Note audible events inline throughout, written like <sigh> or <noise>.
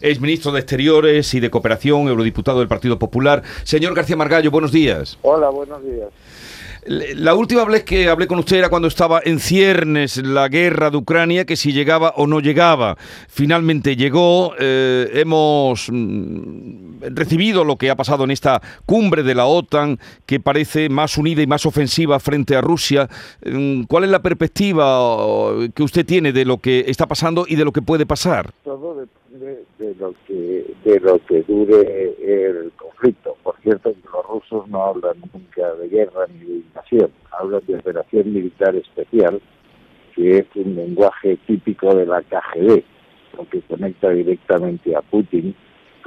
es ministro de Exteriores y de Cooperación, eurodiputado del Partido Popular. Señor García Margallo, buenos días. Hola, buenos días. La última vez que hablé con usted era cuando estaba en ciernes la guerra de Ucrania, que si llegaba o no llegaba. Finalmente llegó. Eh, hemos mm, recibido lo que ha pasado en esta cumbre de la OTAN, que parece más unida y más ofensiva frente a Rusia. Mm, ¿Cuál es la perspectiva que usted tiene de lo que está pasando y de lo que puede pasar? Todo depende de lo que, de lo que dure el conflicto. Por cierto, los rusos no hablan nunca de guerra ni de invasión, hablan de operación militar especial, que es un lenguaje típico de la KGB, lo que conecta directamente a Putin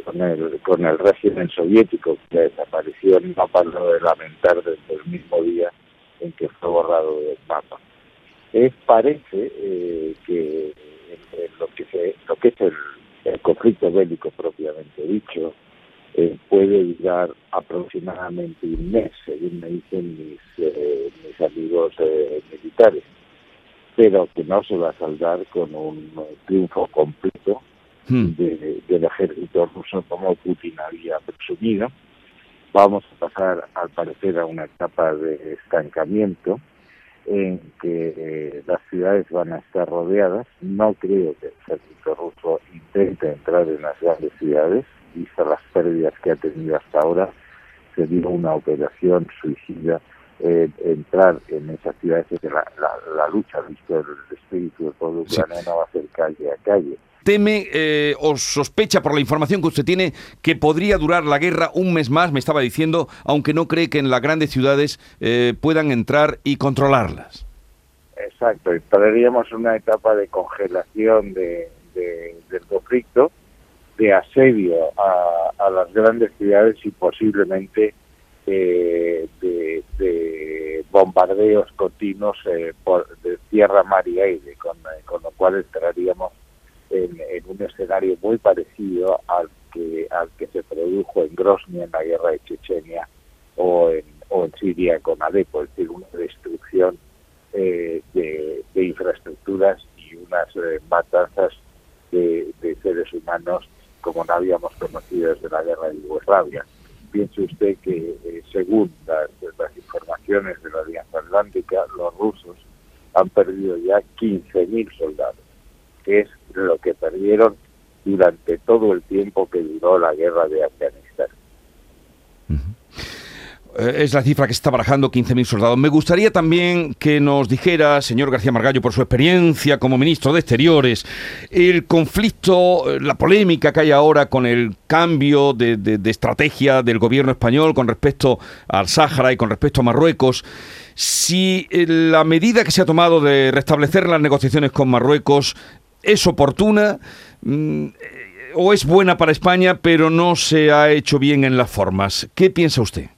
con el, con el régimen soviético, que desapareció no parado de lamentar desde el mismo día en que fue borrado del mapa. Es, parece eh, que lo que, se, lo que es el conflicto bélico propiamente dicho, eh, puede durar aproximadamente un mes, según me dicen mis, eh, mis amigos eh, militares, pero que no se va a saldar con un triunfo completo hmm. del ejército ruso como Putin había presumido. Vamos a pasar, al parecer, a una etapa de estancamiento en que las ciudades van a estar rodeadas. No creo que el ejército ruso intente entrar en las grandes ciudades, vista las pérdidas que ha tenido hasta ahora, sería una operación suicida eh, entrar en esas ciudades que la, la, lucha, visto el espíritu del pueblo ucraniano, va a ser calle a calle. ¿Teme eh, o sospecha por la información que usted tiene que podría durar la guerra un mes más, me estaba diciendo, aunque no cree que en las grandes ciudades eh, puedan entrar y controlarlas? Exacto, entraríamos en una etapa de congelación de, del conflicto de asedio a, las grandes ciudades y posiblemente eh, de, bombardeos continuos eh, por, de tierra, mar y aire, con, eh, con lo cual entraríamos en, un escenario muy parecido al que, al que se produjo en Grozny en la guerra de Chechenia o en, o en Siria con Alepo, es decir, una destrucción de, de, infraestructuras y unas matanzas de, seres humanos como no habíamos conocido desde la guerra de Yugoslavia. Piense usted que, eh, según las, informaciones de la Alianza Atlántica, los rusos han perdido ya 15.000 soldados, es lo que perdieron durante todo el tiempo que duró la guerra de Afganistán. Eh, es la cifra que está barajando, 15.000 soldados. Me gustaría también que nos dijera, señor García Margallo, por su experiencia como ministro de Exteriores, el conflicto, eh, la polémica que hay ahora con el cambio de, estrategia del gobierno español con respecto al Sáhara y con respecto a Marruecos. Si la medida que se ha tomado de restablecer las negociaciones con Marruecos es oportuna mm, o es buena para España, pero no se ha hecho bien en las formas. ¿Qué piensa usted?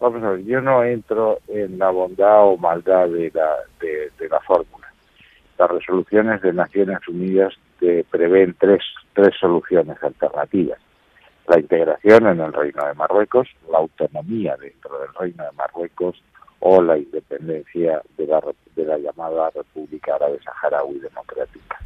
Vamos a ver, yo no entro en la bondad o maldad de la, de, la fórmula. Las resoluciones de Naciones Unidas prevén tres, tres soluciones alternativas. La integración en el Reino de Marruecos, la autonomía dentro del Reino de Marruecos o la independencia de la, de la llamada República Árabe Saharaui Democrática.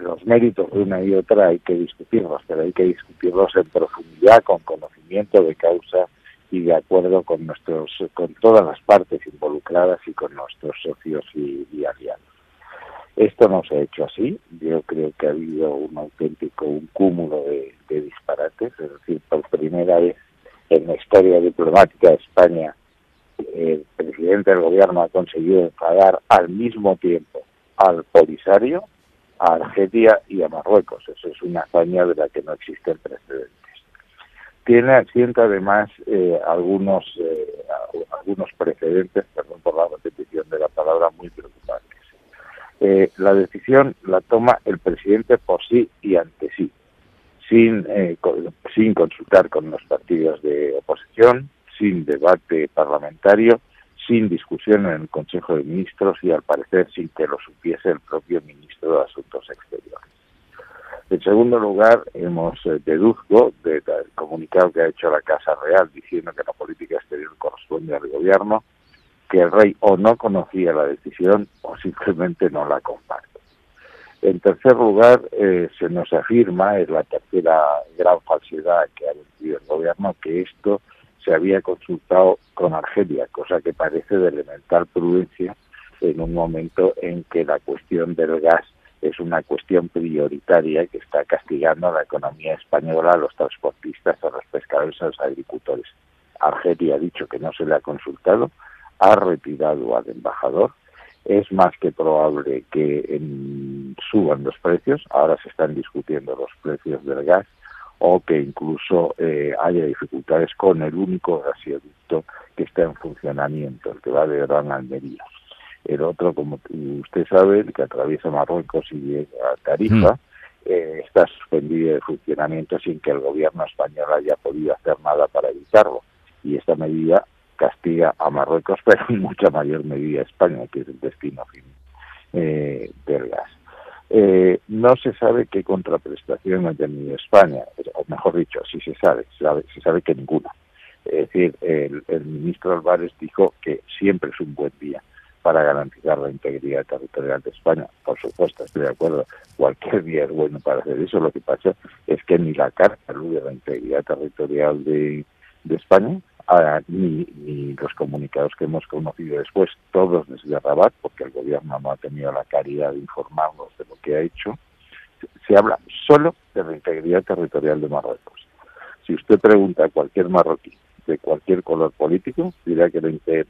Los méritos de una y otra hay que discutirlos, pero hay que discutirlos en profundidad, con conocimiento de causa y de acuerdo con nuestros con todas las partes involucradas y con nuestros socios y, aliados. Esto no se ha hecho así. Yo creo que ha habido un auténtico un cúmulo de, disparates. Es decir, por primera vez en la historia diplomática de España, el presidente del gobierno ha conseguido pagar al mismo tiempo al Polisario, a Argelia y a Marruecos. Eso es una hazaña de la que no existen precedentes tiene asiento además eh, algunos eh, algunos precedentes, perdón por la repetición de la palabra, muy preocupantes. Eh, la decisión la toma el presidente por sí y ante sí, sin, sin consultar con los partidos de oposición, sin debate parlamentario, sin discusión en el Consejo de Ministros y al parecer sin que lo supiese el propio ministro de Asuntos Exteriores. En segundo lugar, hemos eh, deduzco del comunicado que ha hecho la Casa Real diciendo que la política exterior corresponde al gobierno, que el rey o no conocía la decisión o simplemente no la comparte. En tercer lugar, eh, se nos afirma, es la tercera gran falsedad que ha vendido el gobierno, que esto se había consultado con Argelia, cosa que parece de elemental prudencia en un momento en que la cuestión del gas es una cuestión prioritaria que está castigando a la economía española, a los transportistas, a los pescadores, a los agricultores. Argelia ha dicho que no se le ha consultado, ha retirado al embajador. Es más que probable que suban los precios. Ahora se están discutiendo los precios del gas o que incluso eh, haya dificultades con el único gasoducto que está en funcionamiento, el que va de Gran Almería. El otro, como usted sabe, el que atraviesa Marruecos y llega a Tarifa, mm. eh, está suspendido de funcionamiento sin que el gobierno español haya podido hacer nada para evitarlo. Y esta medida castiga a Marruecos, <laughs> pero en mucha mayor medida a España, que es el destino fin eh, del gas. Eh, no se sabe qué contraprestación ha tenido España, o mejor dicho, sí se sabe, se sabe, que ninguna. Es decir, el, el ministro Álvarez dijo que siempre es un buen día para garantizar la integridad territorial de España. Por supuesto, estoy de acuerdo, cualquier día es bueno para hacer eso. Lo que pasa es que ni la Carta a la integridad territorial de, España, ni, ni, los comunicados que hemos conocido después, todos desde Rabat, porque el gobierno no ha tenido la caridad de informarnos de lo que ha hecho, se habla solo de la integridad territorial de Marruecos. Si usted pregunta a cualquier marroquí de cualquier color político, dirá que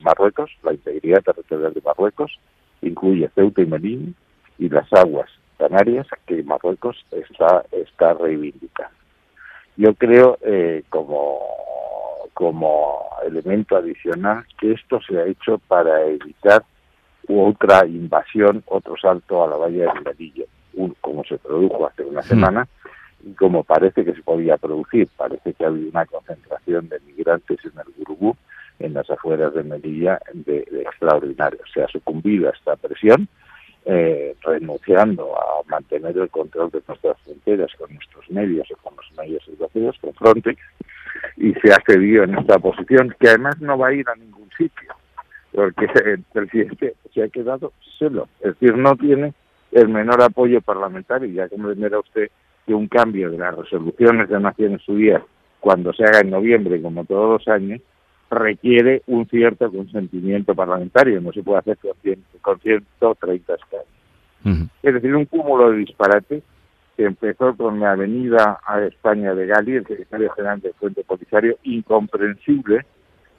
Marruecos, la integridad territorial de Marruecos, incluye Ceuta y Melilla y las aguas canarias que Marruecos está, está reivindicando. Yo creo, eh, como, como elemento adicional, que esto se ha hecho para evitar otra invasión, otro salto a la valla de Melilla, como se produjo hace una hmm. semana, y como parece que se podía producir, parece que ha habido una concentración de migrantes en el Gurubú, en las afueras de Melilla, de, extraordinario. Se ha sucumbido a esta presión, eh, renunciando a mantener el control de nuestras fronteras con nuestros medios o con los medios europeos, con Frontex, y se ha cedido en esta posición, que además no va a ir a ningún sitio, porque <laughs> el presidente se ha quedado solo, es decir, no tiene el menor apoyo parlamentario, ya comprenderá usted que un cambio de las resoluciones de Naciones Unidas, cuando se haga en noviembre, como todos los años, requiere un cierto consentimiento parlamentario, no se puede hacer con, 130 escaños. Es decir, un cúmulo de disparates que empezó con la avenida a España de Gali, el secretario general del Fuente Polisario, incomprensible,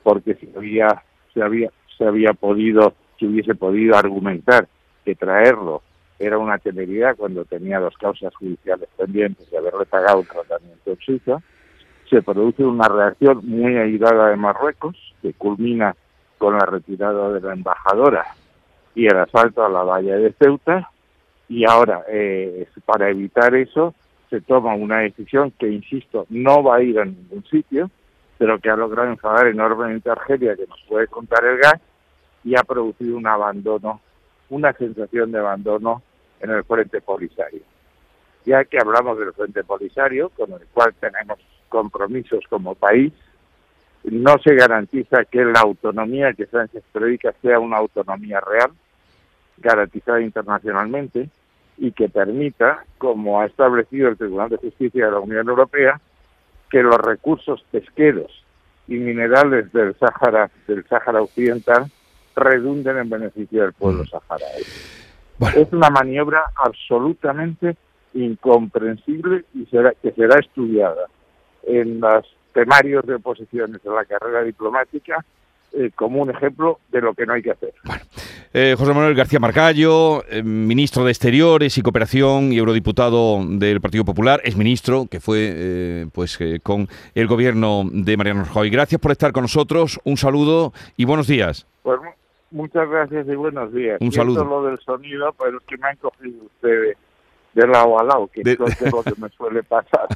porque si había, se había, se había podido, si hubiese podido argumentar que traerlo era una temeridad cuando tenía dos causas judiciales pendientes de haberle pagado un tratamiento en Suiza. Se produce una reacción muy airada de Marruecos, que culmina con la retirada de la embajadora y el asalto a la valla de Ceuta. Y ahora, eh, para evitar eso, se toma una decisión que, insisto, no va a ir a ningún sitio, pero que ha logrado enfadar enormemente a Argelia, que nos puede contar el gas, y ha producido un abandono una sensación de abandono en el Frente Polisario. Ya que hablamos del Frente Polisario, con el cual tenemos compromisos como país, no se garantiza que la autonomía que Sánchez predica sea una autonomía real, garantizada internacionalmente, y que permita, como ha establecido el Tribunal de Justicia de la Unión Europea, que los recursos pesqueros y minerales del Sáhara, del Sáhara Occidental, redunden en beneficio del pueblo mm. saharaui. Es una maniobra absolutamente incomprensible y será, que será estudiada en los temarios de oposiciones de la carrera diplomática eh, como un ejemplo de lo que no hay que hacer. Eh, José Manuel García Margallo, eh, ministro de Exteriores y Cooperación y eurodiputado del Partido Popular, es ministro que fue pues con el gobierno de Mariano Rajoy. Gracias por estar con nosotros, un saludo y buenos días. Pues Muchas gracias y buenos días. Un saludo. lo del sonido, pero es que me han cogido ustedes de lado a lado, que es lo que me suele <laughs> pasar.